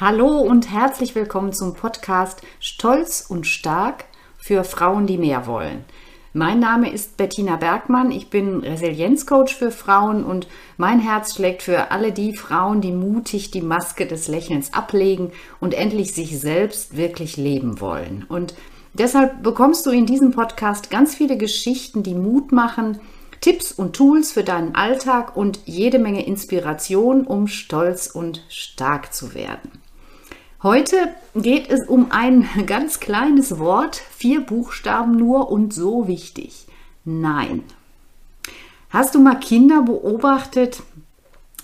Hallo und herzlich willkommen zum Podcast Stolz und Stark für Frauen, die mehr wollen. Mein Name ist Bettina Bergmann, ich bin Resilienzcoach für Frauen und mein Herz schlägt für alle die Frauen, die mutig die Maske des Lächelns ablegen und endlich sich selbst wirklich leben wollen. Und deshalb bekommst du in diesem Podcast ganz viele Geschichten, die Mut machen, Tipps und Tools für deinen Alltag und jede Menge Inspiration, um stolz und stark zu werden. Heute geht es um ein ganz kleines Wort, vier Buchstaben nur und so wichtig. Nein. Hast du mal Kinder beobachtet,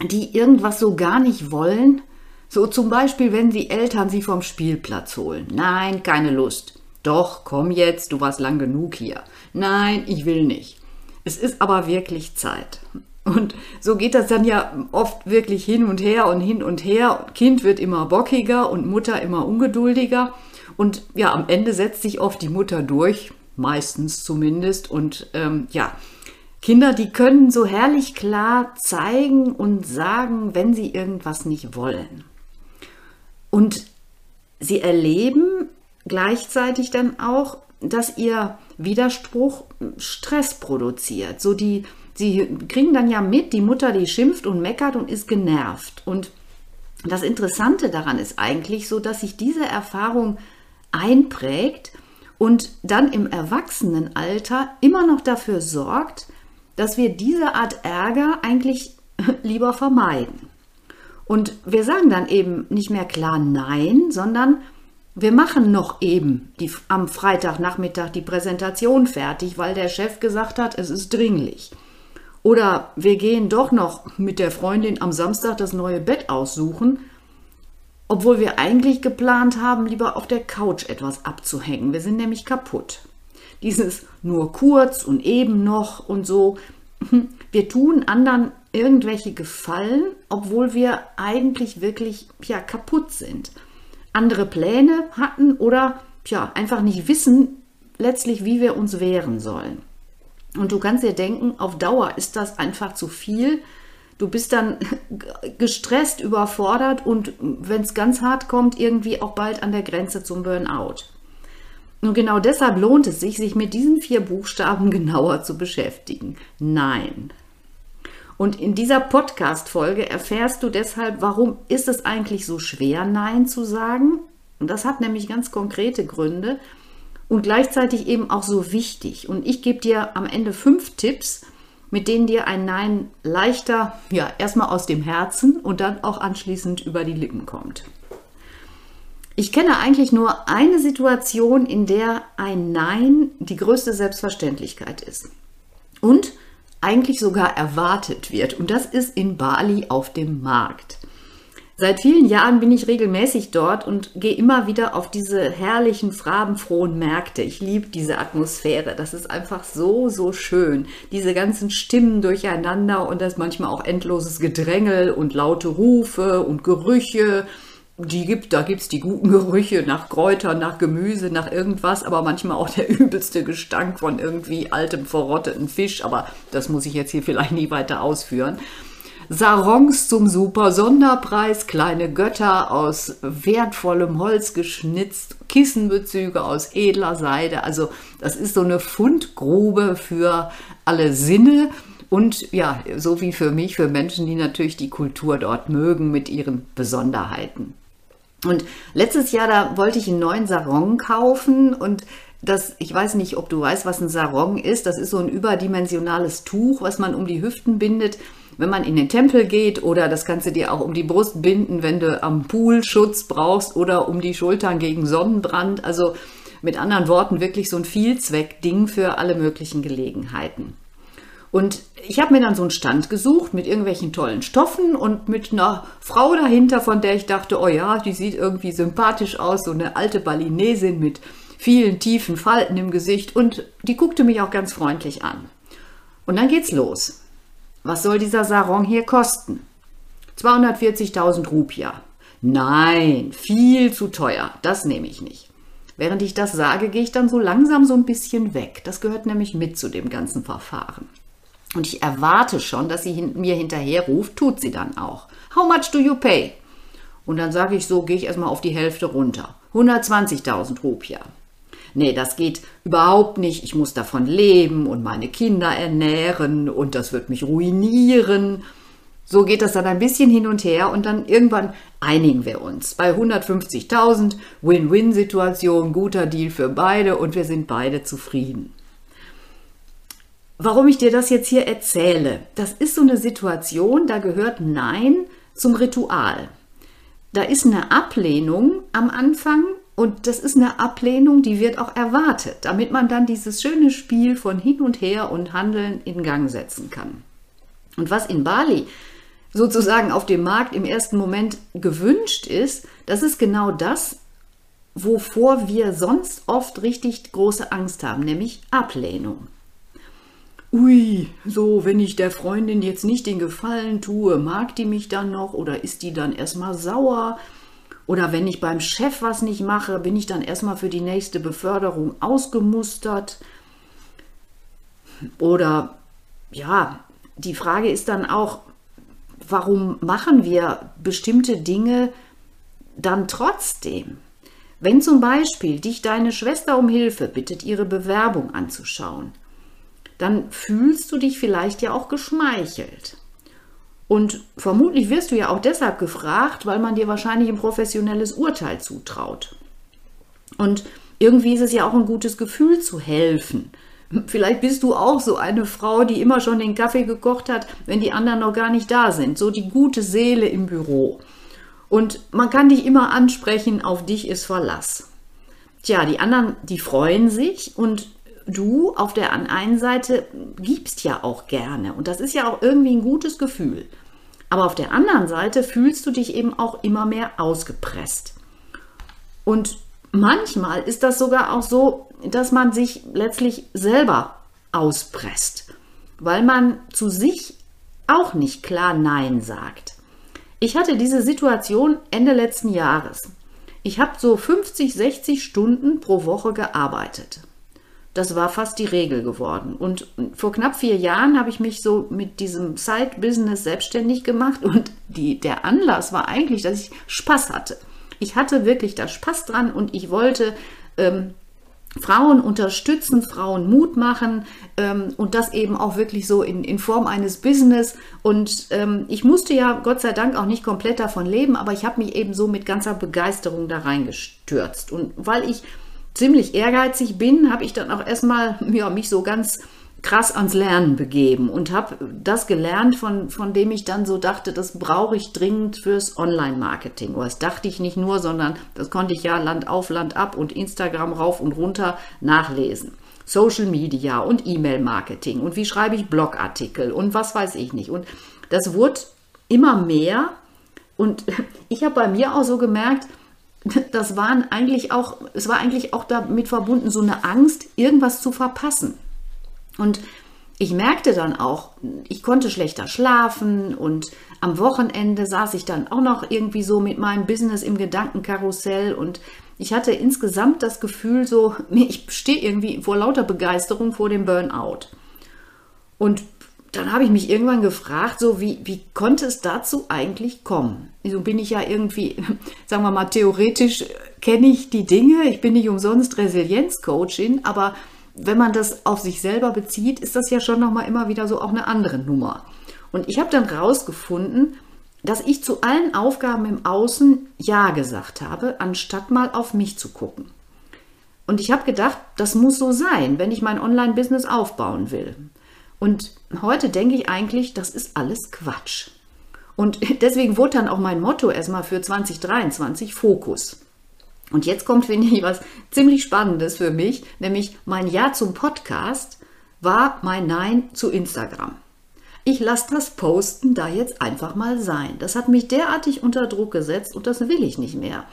die irgendwas so gar nicht wollen? So zum Beispiel, wenn die Eltern sie vom Spielplatz holen. Nein, keine Lust. Doch, komm jetzt, du warst lang genug hier. Nein, ich will nicht. Es ist aber wirklich Zeit. Und so geht das dann ja oft wirklich hin und her und hin und her. Kind wird immer bockiger und Mutter immer ungeduldiger. Und ja, am Ende setzt sich oft die Mutter durch, meistens zumindest. Und ähm, ja, Kinder, die können so herrlich klar zeigen und sagen, wenn sie irgendwas nicht wollen. Und sie erleben gleichzeitig dann auch, dass ihr Widerspruch Stress produziert. So die sie kriegen dann ja mit, die Mutter, die schimpft und meckert und ist genervt. Und das Interessante daran ist eigentlich so, dass sich diese Erfahrung einprägt und dann im Erwachsenenalter immer noch dafür sorgt, dass wir diese Art Ärger eigentlich lieber vermeiden. Und wir sagen dann eben nicht mehr klar Nein, sondern wir machen noch eben die, am Freitagnachmittag die Präsentation fertig, weil der Chef gesagt hat, es ist dringlich. Oder wir gehen doch noch mit der Freundin am Samstag das neue Bett aussuchen, obwohl wir eigentlich geplant haben, lieber auf der Couch etwas abzuhängen. Wir sind nämlich kaputt. Dieses nur kurz und eben noch und so. Wir tun anderen irgendwelche Gefallen, obwohl wir eigentlich wirklich ja, kaputt sind. Andere Pläne hatten oder ja, einfach nicht wissen letztlich, wie wir uns wehren sollen. Und du kannst dir denken, auf Dauer ist das einfach zu viel. Du bist dann gestresst, überfordert und wenn es ganz hart kommt, irgendwie auch bald an der Grenze zum Burnout. Und genau deshalb lohnt es sich, sich mit diesen vier Buchstaben genauer zu beschäftigen. Nein. Und in dieser Podcast-Folge erfährst du deshalb, warum ist es eigentlich so schwer, Nein zu sagen? Und das hat nämlich ganz konkrete Gründe und gleichzeitig eben auch so wichtig. Und ich gebe dir am Ende fünf Tipps, mit denen dir ein Nein leichter, ja, erstmal aus dem Herzen und dann auch anschließend über die Lippen kommt. Ich kenne eigentlich nur eine Situation, in der ein Nein die größte Selbstverständlichkeit ist. Und eigentlich sogar erwartet wird. Und das ist in Bali auf dem Markt. Seit vielen Jahren bin ich regelmäßig dort und gehe immer wieder auf diese herrlichen, farbenfrohen Märkte. Ich liebe diese Atmosphäre. Das ist einfach so, so schön. Diese ganzen Stimmen durcheinander und das manchmal auch endloses Gedrängel und laute Rufe und Gerüche. Die gibt, da gibt es die guten Gerüche nach Kräutern, nach Gemüse, nach irgendwas, aber manchmal auch der übelste Gestank von irgendwie altem, verrotteten Fisch. Aber das muss ich jetzt hier vielleicht nie weiter ausführen. Sarongs zum super Sonderpreis, kleine Götter aus wertvollem Holz geschnitzt, Kissenbezüge aus edler Seide. Also das ist so eine Fundgrube für alle Sinne und ja, so wie für mich, für Menschen, die natürlich die Kultur dort mögen mit ihren Besonderheiten. Und letztes Jahr, da wollte ich einen neuen Sarong kaufen und das, ich weiß nicht, ob du weißt, was ein Sarong ist. Das ist so ein überdimensionales Tuch, was man um die Hüften bindet wenn man in den Tempel geht oder das kannst du dir auch um die Brust binden, wenn du am Pool Schutz brauchst oder um die Schultern gegen Sonnenbrand. Also mit anderen Worten wirklich so ein Vielzweckding für alle möglichen Gelegenheiten. Und ich habe mir dann so einen Stand gesucht mit irgendwelchen tollen Stoffen und mit einer Frau dahinter, von der ich dachte, oh ja, die sieht irgendwie sympathisch aus, so eine alte Balinesin mit vielen tiefen Falten im Gesicht und die guckte mich auch ganz freundlich an. Und dann geht's los. Was soll dieser Sarong hier kosten? 240.000 Rupia. Nein, viel zu teuer. Das nehme ich nicht. Während ich das sage, gehe ich dann so langsam so ein bisschen weg. Das gehört nämlich mit zu dem ganzen Verfahren. Und ich erwarte schon, dass sie mir hinterher ruft, tut sie dann auch. How much do you pay? Und dann sage ich so, gehe ich erstmal auf die Hälfte runter. 120.000 Rupia. Nee, das geht überhaupt nicht. Ich muss davon leben und meine Kinder ernähren und das wird mich ruinieren. So geht das dann ein bisschen hin und her und dann irgendwann einigen wir uns. Bei 150.000 Win-Win-Situation, guter Deal für beide und wir sind beide zufrieden. Warum ich dir das jetzt hier erzähle, das ist so eine Situation, da gehört Nein zum Ritual. Da ist eine Ablehnung am Anfang und das ist eine Ablehnung, die wird auch erwartet, damit man dann dieses schöne Spiel von hin und her und Handeln in Gang setzen kann. Und was in Bali sozusagen auf dem Markt im ersten Moment gewünscht ist, das ist genau das, wovor wir sonst oft richtig große Angst haben, nämlich Ablehnung. Ui, so, wenn ich der Freundin jetzt nicht den Gefallen tue, mag die mich dann noch oder ist die dann erstmal sauer? Oder wenn ich beim Chef was nicht mache, bin ich dann erstmal für die nächste Beförderung ausgemustert? Oder ja, die Frage ist dann auch, warum machen wir bestimmte Dinge dann trotzdem? Wenn zum Beispiel dich deine Schwester um Hilfe bittet, ihre Bewerbung anzuschauen, dann fühlst du dich vielleicht ja auch geschmeichelt. Und vermutlich wirst du ja auch deshalb gefragt, weil man dir wahrscheinlich ein professionelles Urteil zutraut. Und irgendwie ist es ja auch ein gutes Gefühl zu helfen. Vielleicht bist du auch so eine Frau, die immer schon den Kaffee gekocht hat, wenn die anderen noch gar nicht da sind. So die gute Seele im Büro. Und man kann dich immer ansprechen, auf dich ist Verlass. Tja, die anderen, die freuen sich und du auf der einen Seite gibst ja auch gerne. Und das ist ja auch irgendwie ein gutes Gefühl. Aber auf der anderen Seite fühlst du dich eben auch immer mehr ausgepresst. Und manchmal ist das sogar auch so, dass man sich letztlich selber auspresst, weil man zu sich auch nicht klar Nein sagt. Ich hatte diese Situation Ende letzten Jahres. Ich habe so 50, 60 Stunden pro Woche gearbeitet. Das war fast die Regel geworden. Und vor knapp vier Jahren habe ich mich so mit diesem Side-Business selbstständig gemacht und die, der Anlass war eigentlich, dass ich Spaß hatte. Ich hatte wirklich da Spaß dran und ich wollte ähm, Frauen unterstützen, Frauen Mut machen ähm, und das eben auch wirklich so in, in Form eines Business. Und ähm, ich musste ja Gott sei Dank auch nicht komplett davon leben, aber ich habe mich eben so mit ganzer Begeisterung da reingestürzt. Und weil ich ziemlich ehrgeizig bin, habe ich dann auch erstmal ja, mich so ganz krass ans Lernen begeben und habe das gelernt, von, von dem ich dann so dachte, das brauche ich dringend fürs Online-Marketing. Oder das dachte ich nicht nur, sondern das konnte ich ja Land auf, Land ab und Instagram rauf und runter nachlesen. Social Media und E-Mail-Marketing und wie schreibe ich Blogartikel und was weiß ich nicht. Und das wurde immer mehr und ich habe bei mir auch so gemerkt, das waren eigentlich auch, es war eigentlich auch damit verbunden, so eine Angst, irgendwas zu verpassen. Und ich merkte dann auch, ich konnte schlechter schlafen und am Wochenende saß ich dann auch noch irgendwie so mit meinem Business im Gedankenkarussell und ich hatte insgesamt das Gefühl so, ich stehe irgendwie vor lauter Begeisterung vor dem Burnout. Und dann habe ich mich irgendwann gefragt, so wie, wie konnte es dazu eigentlich kommen? So bin ich ja irgendwie, sagen wir mal, theoretisch kenne ich die Dinge. Ich bin nicht umsonst Resilienzcoachin, aber wenn man das auf sich selber bezieht, ist das ja schon nochmal immer wieder so auch eine andere Nummer. Und ich habe dann rausgefunden, dass ich zu allen Aufgaben im Außen Ja gesagt habe, anstatt mal auf mich zu gucken. Und ich habe gedacht, das muss so sein, wenn ich mein Online-Business aufbauen will. Und heute denke ich eigentlich, das ist alles Quatsch. Und deswegen wurde dann auch mein Motto erstmal für 2023 Fokus. Und jetzt kommt, finde ich, was ziemlich Spannendes für mich, nämlich mein Ja zum Podcast war mein Nein zu Instagram. Ich lasse das Posten da jetzt einfach mal sein. Das hat mich derartig unter Druck gesetzt und das will ich nicht mehr.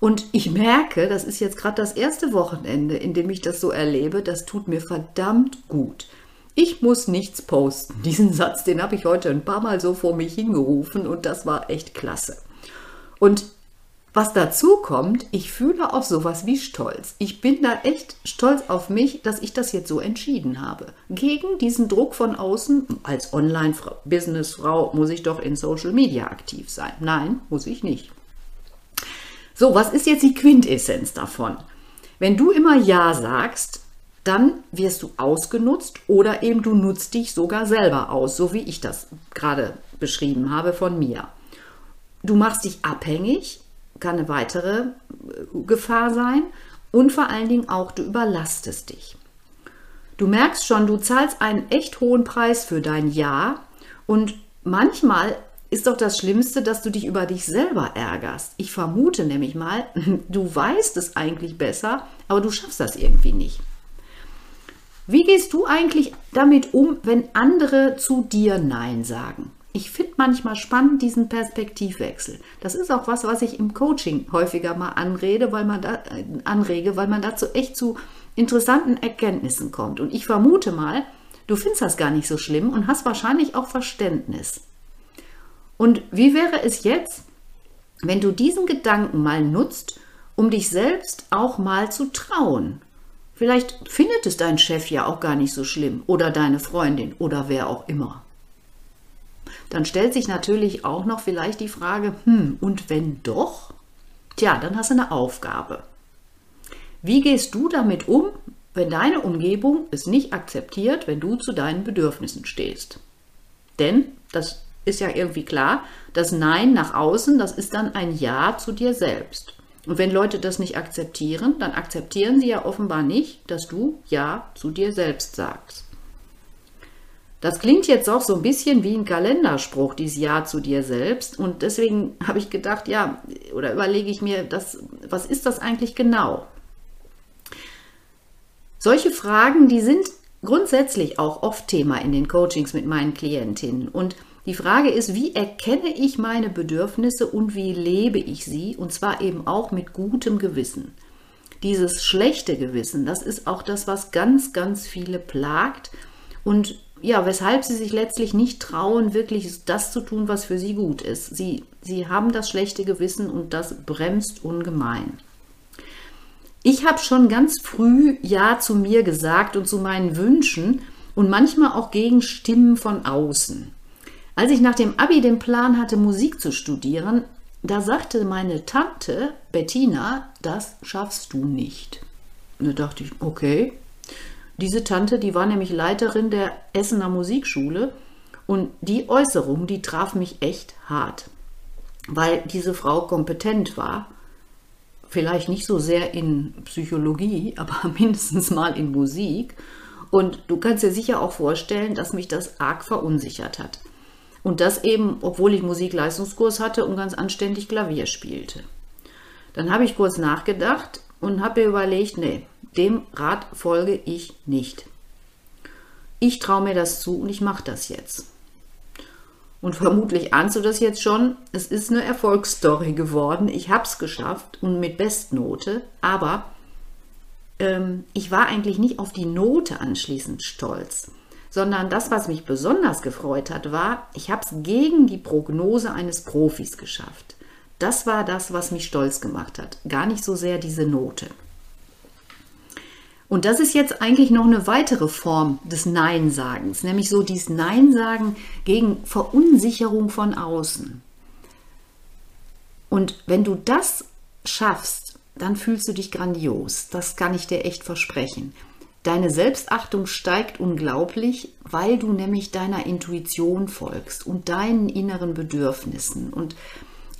Und ich merke, das ist jetzt gerade das erste Wochenende, in dem ich das so erlebe, das tut mir verdammt gut. Ich muss nichts posten. Diesen Satz, den habe ich heute ein paar Mal so vor mich hingerufen und das war echt klasse. Und was dazu kommt, ich fühle auch sowas wie Stolz. Ich bin da echt stolz auf mich, dass ich das jetzt so entschieden habe. Gegen diesen Druck von außen, als Online-Businessfrau muss ich doch in Social Media aktiv sein. Nein, muss ich nicht. So, was ist jetzt die Quintessenz davon? Wenn du immer Ja sagst, dann wirst du ausgenutzt oder eben du nutzt dich sogar selber aus, so wie ich das gerade beschrieben habe von mir. Du machst dich abhängig, kann eine weitere äh, Gefahr sein und vor allen Dingen auch du überlastest dich. Du merkst schon, du zahlst einen echt hohen Preis für dein Ja und manchmal ist doch das Schlimmste, dass du dich über dich selber ärgerst. Ich vermute nämlich mal, du weißt es eigentlich besser, aber du schaffst das irgendwie nicht. Wie gehst du eigentlich damit um, wenn andere zu dir Nein sagen? Ich finde manchmal spannend diesen Perspektivwechsel. Das ist auch was, was ich im Coaching häufiger mal anrede, weil man da, äh, anrege, weil man dazu echt zu interessanten Erkenntnissen kommt. Und ich vermute mal, du findest das gar nicht so schlimm und hast wahrscheinlich auch Verständnis. Und wie wäre es jetzt, wenn du diesen Gedanken mal nutzt, um dich selbst auch mal zu trauen Vielleicht findet es dein Chef ja auch gar nicht so schlimm oder deine Freundin oder wer auch immer. Dann stellt sich natürlich auch noch vielleicht die Frage, hm, und wenn doch? Tja, dann hast du eine Aufgabe. Wie gehst du damit um, wenn deine Umgebung es nicht akzeptiert, wenn du zu deinen Bedürfnissen stehst? Denn, das ist ja irgendwie klar, das Nein nach außen, das ist dann ein Ja zu dir selbst. Und wenn Leute das nicht akzeptieren, dann akzeptieren sie ja offenbar nicht, dass du Ja zu dir selbst sagst. Das klingt jetzt auch so ein bisschen wie ein Kalenderspruch, dieses Ja zu dir selbst. Und deswegen habe ich gedacht, ja, oder überlege ich mir, das, was ist das eigentlich genau? Solche Fragen, die sind grundsätzlich auch oft Thema in den Coachings mit meinen Klientinnen. Und die Frage ist, wie erkenne ich meine Bedürfnisse und wie lebe ich sie? Und zwar eben auch mit gutem Gewissen. Dieses schlechte Gewissen, das ist auch das, was ganz, ganz viele plagt und ja, weshalb sie sich letztlich nicht trauen, wirklich das zu tun, was für sie gut ist. Sie, sie haben das schlechte Gewissen und das bremst ungemein. Ich habe schon ganz früh Ja zu mir gesagt und zu meinen Wünschen und manchmal auch gegen Stimmen von außen. Als ich nach dem Abi den Plan hatte, Musik zu studieren, da sagte meine Tante Bettina, das schaffst du nicht. Da dachte ich, okay. Diese Tante, die war nämlich Leiterin der Essener Musikschule und die Äußerung, die traf mich echt hart, weil diese Frau kompetent war. Vielleicht nicht so sehr in Psychologie, aber mindestens mal in Musik. Und du kannst dir sicher auch vorstellen, dass mich das arg verunsichert hat. Und das eben, obwohl ich Musikleistungskurs hatte und ganz anständig Klavier spielte. Dann habe ich kurz nachgedacht und habe mir überlegt, nee, dem Rat folge ich nicht. Ich traue mir das zu und ich mache das jetzt. Und vermutlich ahnst du das jetzt schon, es ist eine Erfolgsstory geworden. Ich habe es geschafft und mit Bestnote, aber ähm, ich war eigentlich nicht auf die Note anschließend stolz sondern das, was mich besonders gefreut hat, war, ich habe es gegen die Prognose eines Profis geschafft. Das war das, was mich stolz gemacht hat, gar nicht so sehr diese Note. Und das ist jetzt eigentlich noch eine weitere Form des Nein-Sagens, nämlich so dieses Nein-Sagen gegen Verunsicherung von außen. Und wenn du das schaffst, dann fühlst du dich grandios. Das kann ich dir echt versprechen. Deine Selbstachtung steigt unglaublich, weil du nämlich deiner Intuition folgst und deinen inneren Bedürfnissen. Und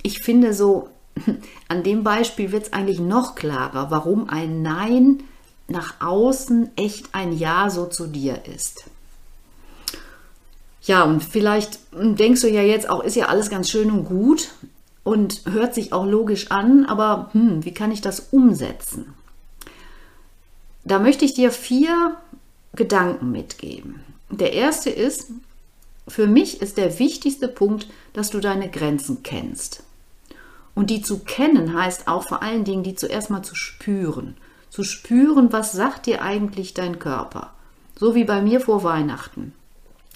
ich finde so, an dem Beispiel wird es eigentlich noch klarer, warum ein Nein nach außen echt ein Ja so zu dir ist. Ja, und vielleicht denkst du ja jetzt auch, ist ja alles ganz schön und gut und hört sich auch logisch an, aber hm, wie kann ich das umsetzen? Da möchte ich dir vier Gedanken mitgeben. Der erste ist, für mich ist der wichtigste Punkt, dass du deine Grenzen kennst. Und die zu kennen heißt auch vor allen Dingen, die zuerst mal zu spüren. Zu spüren, was sagt dir eigentlich dein Körper. So wie bei mir vor Weihnachten.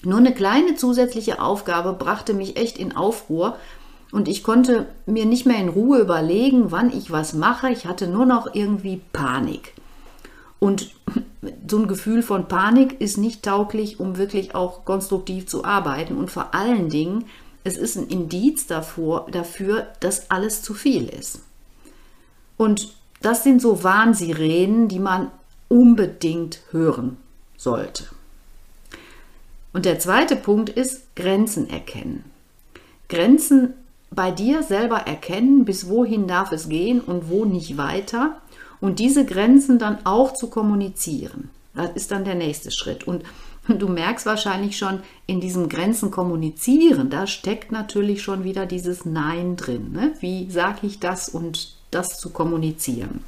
Nur eine kleine zusätzliche Aufgabe brachte mich echt in Aufruhr und ich konnte mir nicht mehr in Ruhe überlegen, wann ich was mache. Ich hatte nur noch irgendwie Panik. Und so ein Gefühl von Panik ist nicht tauglich, um wirklich auch konstruktiv zu arbeiten. Und vor allen Dingen, es ist ein Indiz davor, dafür, dass alles zu viel ist. Und das sind so Warnsirenen, die man unbedingt hören sollte. Und der zweite Punkt ist Grenzen erkennen. Grenzen bei dir selber erkennen, bis wohin darf es gehen und wo nicht weiter. Und diese Grenzen dann auch zu kommunizieren. Das ist dann der nächste Schritt. Und du merkst wahrscheinlich schon, in diesem Grenzen kommunizieren, da steckt natürlich schon wieder dieses Nein drin. Ne? Wie sage ich das und das zu kommunizieren?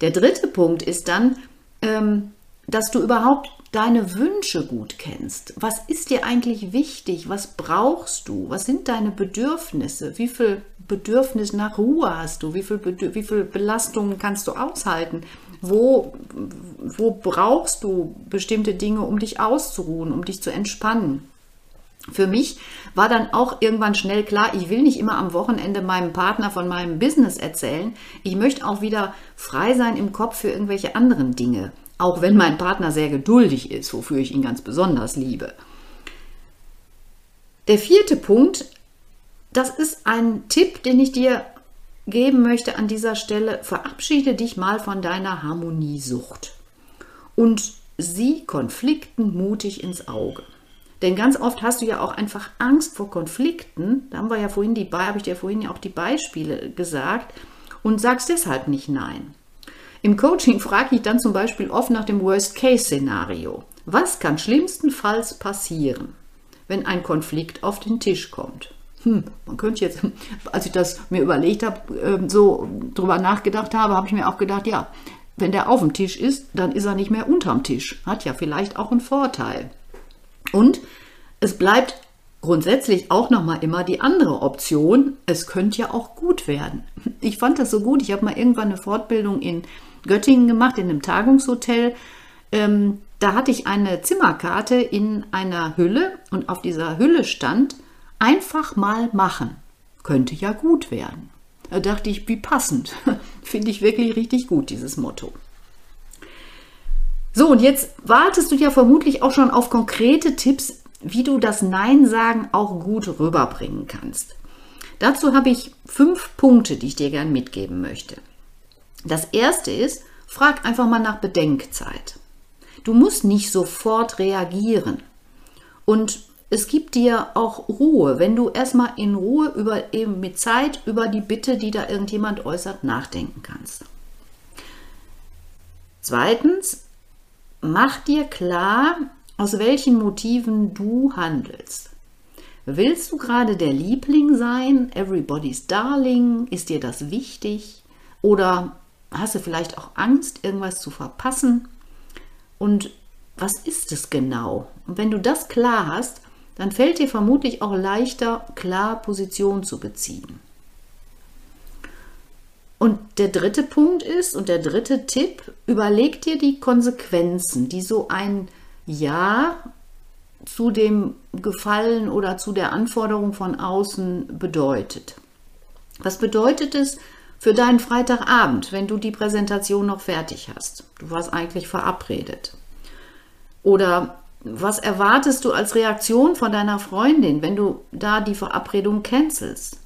Der dritte Punkt ist dann, ähm, dass du überhaupt deine Wünsche gut kennst. Was ist dir eigentlich wichtig? Was brauchst du? Was sind deine Bedürfnisse? Wie viel Bedürfnis nach Ruhe hast du? Wie viel, wie viel Belastungen kannst du aushalten? Wo, wo brauchst du bestimmte Dinge, um dich auszuruhen, um dich zu entspannen? Für mich war dann auch irgendwann schnell klar, ich will nicht immer am Wochenende meinem Partner von meinem Business erzählen. Ich möchte auch wieder frei sein im Kopf für irgendwelche anderen Dinge. Auch wenn mein Partner sehr geduldig ist, wofür ich ihn ganz besonders liebe. Der vierte Punkt, das ist ein Tipp, den ich dir geben möchte an dieser Stelle. Verabschiede dich mal von deiner Harmoniesucht und sieh Konflikten mutig ins Auge. Denn ganz oft hast du ja auch einfach Angst vor Konflikten. Da haben wir ja vorhin die, habe ich dir vorhin ja auch die Beispiele gesagt und sagst deshalb nicht nein. Im Coaching frage ich dann zum Beispiel oft nach dem Worst-Case-Szenario. Was kann schlimmstenfalls passieren, wenn ein Konflikt auf den Tisch kommt? Hm, man könnte jetzt, als ich das mir überlegt habe, ähm, so drüber nachgedacht habe, habe ich mir auch gedacht, ja, wenn der auf dem Tisch ist, dann ist er nicht mehr unterm Tisch. Hat ja vielleicht auch einen Vorteil. Und es bleibt grundsätzlich auch noch mal immer die andere Option. Es könnte ja auch gut werden. Ich fand das so gut. Ich habe mal irgendwann eine Fortbildung in Göttingen gemacht, in einem Tagungshotel. Ähm, da hatte ich eine Zimmerkarte in einer Hülle und auf dieser Hülle stand, einfach mal machen. Könnte ja gut werden. Da dachte ich, wie passend. Finde ich wirklich richtig gut, dieses Motto. So, und jetzt wartest du ja vermutlich auch schon auf konkrete Tipps, wie du das Nein sagen auch gut rüberbringen kannst. Dazu habe ich fünf Punkte, die ich dir gern mitgeben möchte. Das erste ist, frag einfach mal nach Bedenkzeit. Du musst nicht sofort reagieren. Und es gibt dir auch Ruhe, wenn du erstmal in Ruhe über eben mit Zeit über die Bitte, die da irgendjemand äußert, nachdenken kannst. Zweitens, mach dir klar, aus welchen Motiven du handelst. Willst du gerade der Liebling sein, everybody's darling? Ist dir das wichtig? Oder Hast du vielleicht auch Angst, irgendwas zu verpassen? Und was ist es genau? Und wenn du das klar hast, dann fällt dir vermutlich auch leichter, klar Position zu beziehen. Und der dritte Punkt ist, und der dritte Tipp, überleg dir die Konsequenzen, die so ein Ja zu dem Gefallen oder zu der Anforderung von außen bedeutet. Was bedeutet es, für deinen Freitagabend, wenn du die Präsentation noch fertig hast. Du warst eigentlich verabredet. Oder was erwartest du als Reaktion von deiner Freundin, wenn du da die Verabredung cancelst?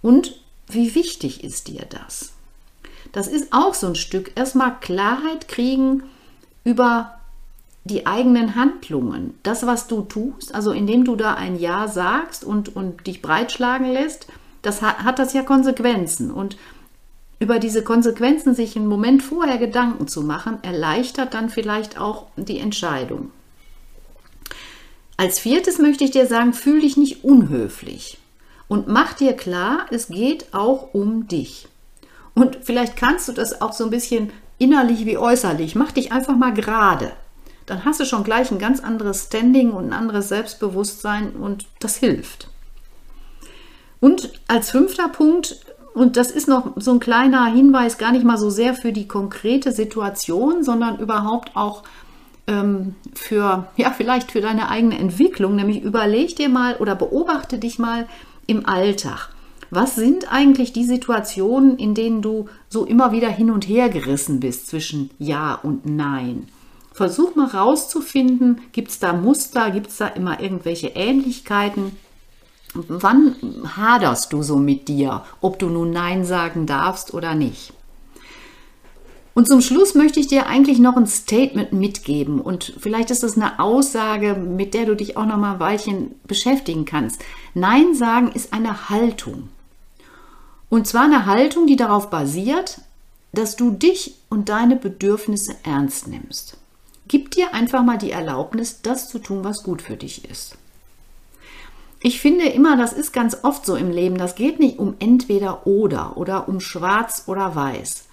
Und wie wichtig ist dir das? Das ist auch so ein Stück erstmal Klarheit kriegen über die eigenen Handlungen. Das, was du tust, also indem du da ein Ja sagst und, und dich breitschlagen lässt, das hat, hat das ja Konsequenzen. Und über diese Konsequenzen sich einen Moment vorher Gedanken zu machen, erleichtert dann vielleicht auch die Entscheidung. Als viertes möchte ich dir sagen, fühl dich nicht unhöflich und mach dir klar, es geht auch um dich. Und vielleicht kannst du das auch so ein bisschen innerlich wie äußerlich. Mach dich einfach mal gerade. Dann hast du schon gleich ein ganz anderes Standing und ein anderes Selbstbewusstsein und das hilft. Und als fünfter Punkt und das ist noch so ein kleiner Hinweis, gar nicht mal so sehr für die konkrete Situation, sondern überhaupt auch ähm, für, ja, vielleicht für deine eigene Entwicklung. Nämlich überleg dir mal oder beobachte dich mal im Alltag. Was sind eigentlich die Situationen, in denen du so immer wieder hin und her gerissen bist zwischen Ja und Nein? Versuch mal rauszufinden, gibt es da Muster, gibt es da immer irgendwelche Ähnlichkeiten? Wann haderst du so mit dir, ob du nun Nein sagen darfst oder nicht? Und zum Schluss möchte ich dir eigentlich noch ein Statement mitgeben und vielleicht ist das eine Aussage, mit der du dich auch noch mal ein Weilchen beschäftigen kannst. Nein sagen ist eine Haltung. Und zwar eine Haltung, die darauf basiert, dass du dich und deine Bedürfnisse ernst nimmst. Gib dir einfach mal die Erlaubnis, das zu tun, was gut für dich ist. Ich finde immer, das ist ganz oft so im Leben, das geht nicht um entweder oder oder um schwarz oder weiß.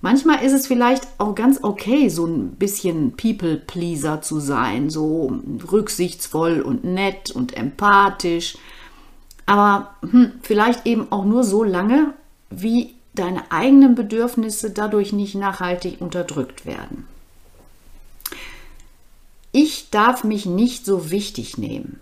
Manchmal ist es vielleicht auch ganz okay, so ein bisschen People-Pleaser zu sein, so rücksichtsvoll und nett und empathisch. Aber hm, vielleicht eben auch nur so lange, wie deine eigenen Bedürfnisse dadurch nicht nachhaltig unterdrückt werden. Ich darf mich nicht so wichtig nehmen.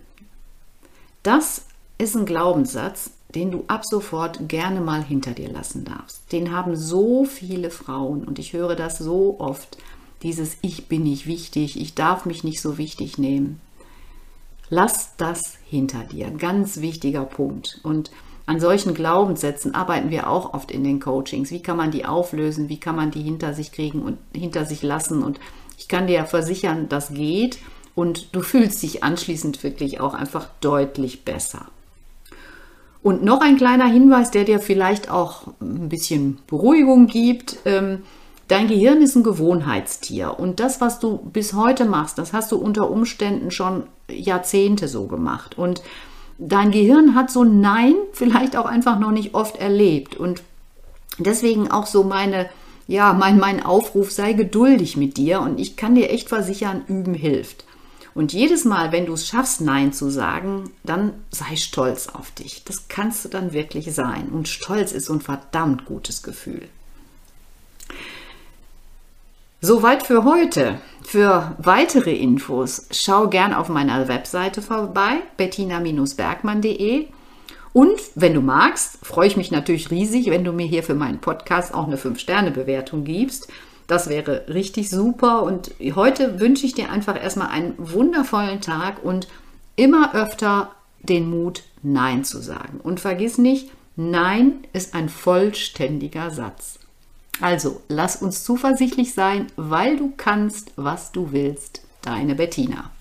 Das ist ein Glaubenssatz, den du ab sofort gerne mal hinter dir lassen darfst. Den haben so viele Frauen und ich höre das so oft, dieses Ich bin nicht wichtig, ich darf mich nicht so wichtig nehmen. Lass das hinter dir, ganz wichtiger Punkt. Und an solchen Glaubenssätzen arbeiten wir auch oft in den Coachings. Wie kann man die auflösen? Wie kann man die hinter sich kriegen und hinter sich lassen? Und ich kann dir versichern, das geht und du fühlst dich anschließend wirklich auch einfach deutlich besser. Und noch ein kleiner Hinweis, der dir vielleicht auch ein bisschen Beruhigung gibt. Ähm, dein Gehirn ist ein Gewohnheitstier und das, was du bis heute machst, das hast du unter Umständen schon Jahrzehnte so gemacht. Und dein Gehirn hat so Nein vielleicht auch einfach noch nicht oft erlebt. Und deswegen auch so meine, ja, mein, mein Aufruf, sei geduldig mit dir und ich kann dir echt versichern, üben hilft. Und jedes Mal, wenn du es schaffst, Nein zu sagen, dann sei stolz auf dich. Das kannst du dann wirklich sein. Und Stolz ist ein verdammt gutes Gefühl. Soweit für heute. Für weitere Infos schau gern auf meiner Webseite vorbei, bettina-bergmann.de. Und wenn du magst, freue ich mich natürlich riesig, wenn du mir hier für meinen Podcast auch eine 5-Sterne-Bewertung gibst. Das wäre richtig super. Und heute wünsche ich dir einfach erstmal einen wundervollen Tag und immer öfter den Mut, Nein zu sagen. Und vergiss nicht, Nein ist ein vollständiger Satz. Also, lass uns zuversichtlich sein, weil du kannst, was du willst. Deine Bettina.